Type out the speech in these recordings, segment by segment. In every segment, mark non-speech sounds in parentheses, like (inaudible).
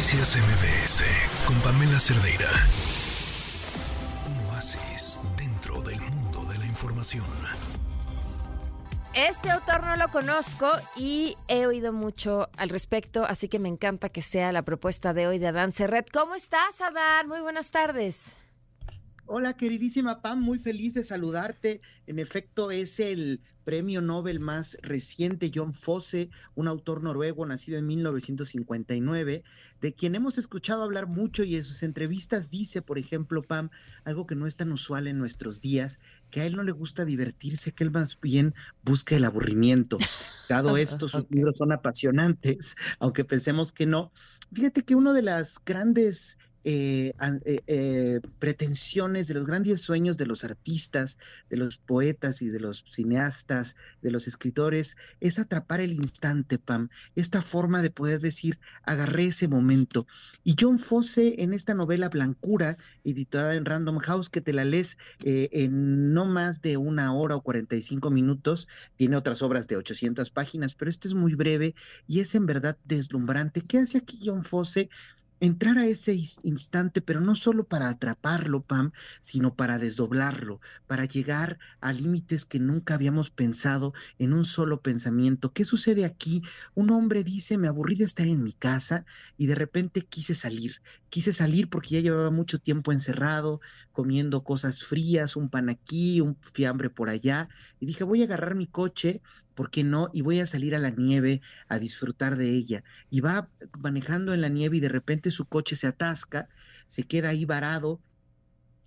Noticias MBS con Pamela Cerdeira. Un oasis dentro del mundo de la información. Este autor no lo conozco y he oído mucho al respecto, así que me encanta que sea la propuesta de hoy de Adán Serret. ¿Cómo estás, Adán? Muy buenas tardes. Hola, queridísima Pam, muy feliz de saludarte. En efecto, es el premio Nobel más reciente, John Fosse, un autor noruego nacido en 1959, de quien hemos escuchado hablar mucho y en sus entrevistas dice, por ejemplo, Pam, algo que no es tan usual en nuestros días, que a él no le gusta divertirse, que él más bien busca el aburrimiento. Dado (laughs) esto, sus libros son apasionantes, aunque pensemos que no. Fíjate que uno de las grandes eh, eh, eh, pretensiones, de los grandes sueños de los artistas, de los poetas y de los cineastas, de los escritores, es atrapar el instante, Pam, esta forma de poder decir, agarré ese momento. Y John Fosse en esta novela Blancura, editada en Random House, que te la lees en no más de una hora o 45 minutos, tiene otras obras de 800 páginas, pero este es muy breve y es en verdad deslumbrante. ¿Qué hace aquí John Fosse? Entrar a ese instante, pero no solo para atraparlo, Pam, sino para desdoblarlo, para llegar a límites que nunca habíamos pensado en un solo pensamiento. ¿Qué sucede aquí? Un hombre dice, me aburrí de estar en mi casa y de repente quise salir. Quise salir porque ya llevaba mucho tiempo encerrado, comiendo cosas frías, un pan aquí, un fiambre por allá, y dije, voy a agarrar mi coche ¿por qué no? Y voy a salir a la nieve a disfrutar de ella. Y va manejando en la nieve y de repente su coche se atasca, se queda ahí varado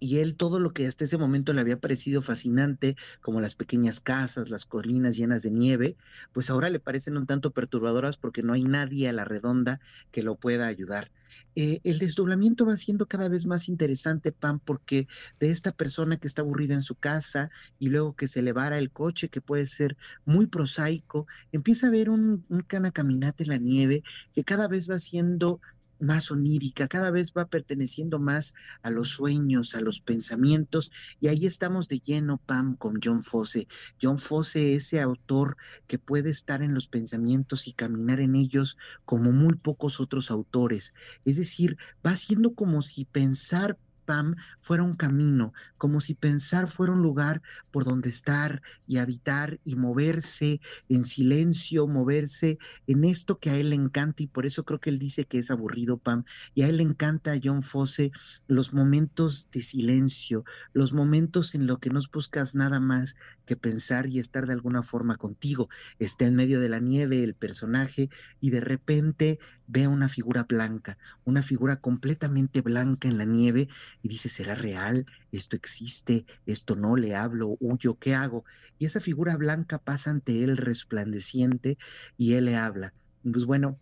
y él todo lo que hasta ese momento le había parecido fascinante, como las pequeñas casas, las colinas llenas de nieve, pues ahora le parecen un tanto perturbadoras porque no hay nadie a la redonda que lo pueda ayudar. Eh, el desdoblamiento va siendo cada vez más interesante, Pam, porque de esta persona que está aburrida en su casa y luego que se elevara el coche, que puede ser muy prosaico, empieza a ver un, un cana caminata en la nieve que cada vez va siendo más onírica, cada vez va perteneciendo más a los sueños, a los pensamientos, y ahí estamos de lleno, Pam, con John Fosse. John Fosse, ese autor que puede estar en los pensamientos y caminar en ellos como muy pocos otros autores. Es decir, va siendo como si pensar Pam fuera un camino, como si pensar fuera un lugar por donde estar y habitar y moverse en silencio, moverse en esto que a él le encanta y por eso creo que él dice que es aburrido, Pam, y a él le encanta a John Fosse los momentos de silencio, los momentos en los que no buscas nada más que pensar y estar de alguna forma contigo. Está en medio de la nieve el personaje y de repente ve una figura blanca, una figura completamente blanca en la nieve y dice, ¿será real? ¿Esto existe? ¿Esto no? ¿Le hablo? ¿Huyo? ¿Qué hago? Y esa figura blanca pasa ante él resplandeciente y él le habla. Pues bueno,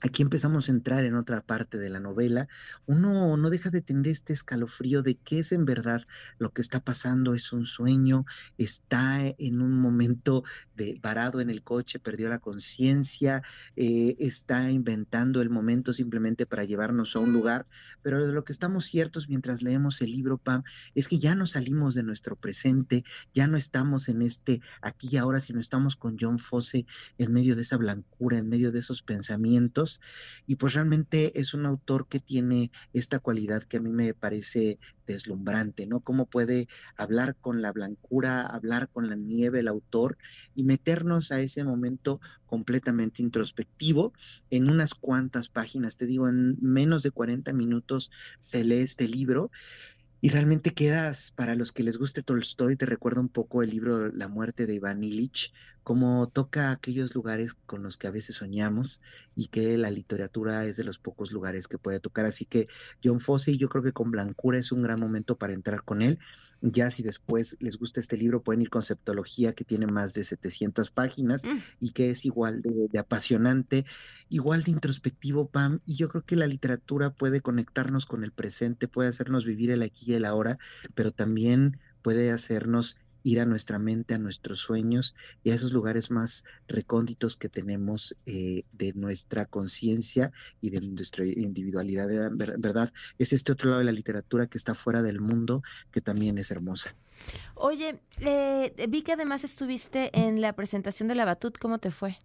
aquí empezamos a entrar en otra parte de la novela, uno no deja de tener este escalofrío de qué es en verdad lo que está pasando, es un sueño, está en un momento de varado en el coche, perdió la conciencia, eh, está inventando el momento simplemente para llevarnos a un lugar, pero de lo que estamos ciertos mientras leemos el libro, Pam, es que ya no salimos de nuestro presente, ya no estamos en este aquí y ahora, sino estamos con John Fosse en medio de esa blancura, en medio de esos pensamientos y pues realmente es un autor que tiene esta cualidad que a mí me parece deslumbrante, ¿no? Cómo puede hablar con la blancura, hablar con la nieve el autor y meternos a ese momento completamente introspectivo en unas cuantas páginas, te digo, en menos de 40 minutos se lee este libro y realmente quedas, para los que les guste Tolstoy, te recuerda un poco el libro La muerte de Iván Illich, como toca aquellos lugares con los que a veces soñamos y que la literatura es de los pocos lugares que puede tocar. Así que John Fosse, yo creo que con Blancura es un gran momento para entrar con él. Ya si después les gusta este libro, pueden ir Conceptología, que tiene más de 700 páginas mm. y que es igual de, apasionante, igual de introspectivo, Pam. Y yo creo que la literatura puede conectarnos con el presente, puede hacernos vivir el aquí y el ahora, pero también puede hacernos ir a nuestra mente, a nuestros sueños y a esos lugares más recónditos que tenemos eh, de nuestra conciencia y de nuestra individualidad, ¿verdad? Es este otro lado de la literatura que está fuera del mundo, que también es hermosa. Oye, eh, vi que además estuviste en la presentación de la Batut, ¿cómo te fue?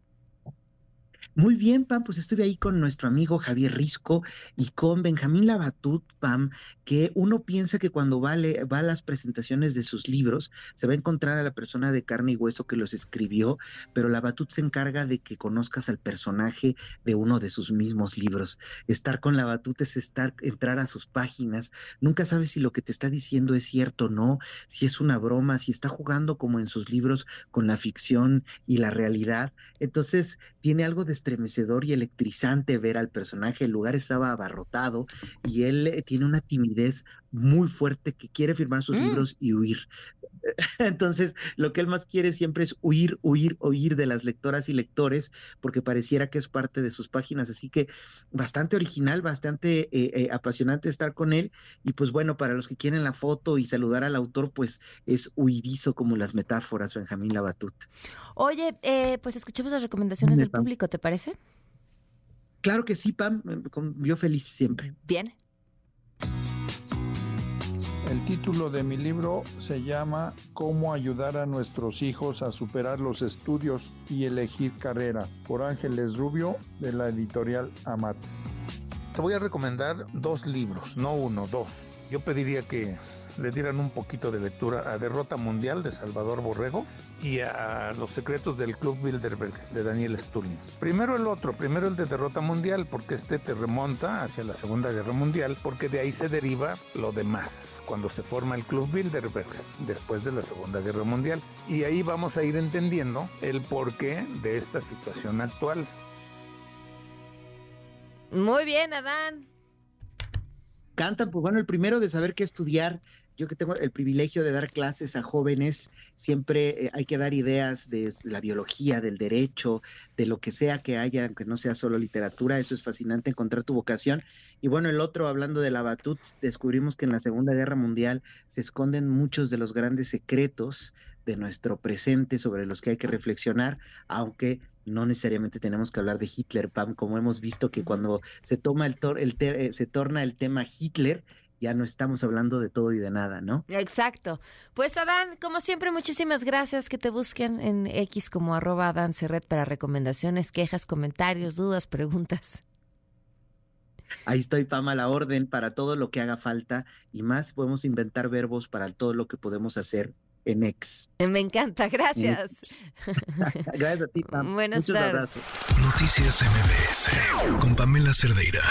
Muy bien, Pam, pues estuve ahí con nuestro amigo Javier Risco y con Benjamín Labatut, Pam, que uno piensa que cuando va a, va a las presentaciones de sus libros se va a encontrar a la persona de carne y hueso que los escribió, pero Labatut se encarga de que conozcas al personaje de uno de sus mismos libros. Estar con Labatut es estar, entrar a sus páginas, nunca sabes si lo que te está diciendo es cierto o no, si es una broma, si está jugando como en sus libros con la ficción y la realidad. Entonces, tiene algo de estremecedor y electrizante ver al personaje. El lugar estaba abarrotado y él eh, tiene una timidez muy fuerte que quiere firmar sus mm. libros y huir. (laughs) Entonces, lo que él más quiere siempre es huir, huir, huir de las lectoras y lectores, porque pareciera que es parte de sus páginas. Así que bastante original, bastante eh, eh, apasionante estar con él. Y pues bueno, para los que quieren la foto y saludar al autor, pues es huidizo como las metáforas, Benjamín Labatut. Oye, pues escuchemos las recomendaciones del público, ¿te parece? Claro que sí, Pam, yo feliz siempre. Bien. El título de mi libro se llama Cómo ayudar a nuestros hijos a superar los estudios y elegir carrera, por Ángeles Rubio de la editorial Amat. Te voy a recomendar dos libros, no uno, dos. Yo pediría que le dieran un poquito de lectura a Derrota Mundial de Salvador Borrego y a Los Secretos del Club Bilderberg de Daniel Sturling. Primero el otro, primero el de Derrota Mundial, porque este te remonta hacia la Segunda Guerra Mundial, porque de ahí se deriva lo demás, cuando se forma el Club Bilderberg después de la Segunda Guerra Mundial. Y ahí vamos a ir entendiendo el porqué de esta situación actual. Muy bien, Adán. Cantan, pues bueno, el primero de saber qué estudiar yo que tengo el privilegio de dar clases a jóvenes, siempre eh, hay que dar ideas de la biología, del derecho, de lo que sea que haya, aunque no sea solo literatura, eso es fascinante encontrar tu vocación. Y bueno, el otro, hablando de la Batut, descubrimos que en la Segunda Guerra Mundial se esconden muchos de los grandes secretos de nuestro presente sobre los que hay que reflexionar, aunque no necesariamente tenemos que hablar de Hitler, Pam, como hemos visto que cuando se toma el, el eh, se torna el tema Hitler, ya no estamos hablando de todo y de nada, ¿no? Exacto. Pues Adán, como siempre, muchísimas gracias que te busquen en X como arroba Adán Cerret para recomendaciones, quejas, comentarios, dudas, preguntas. Ahí estoy, Pama, a la orden para todo lo que haga falta y más podemos inventar verbos para todo lo que podemos hacer en X. Me encanta, gracias. (laughs) gracias a ti, Pam. Buenas Muchos tardes. abrazos. Noticias MBS con Pamela Cerdeira.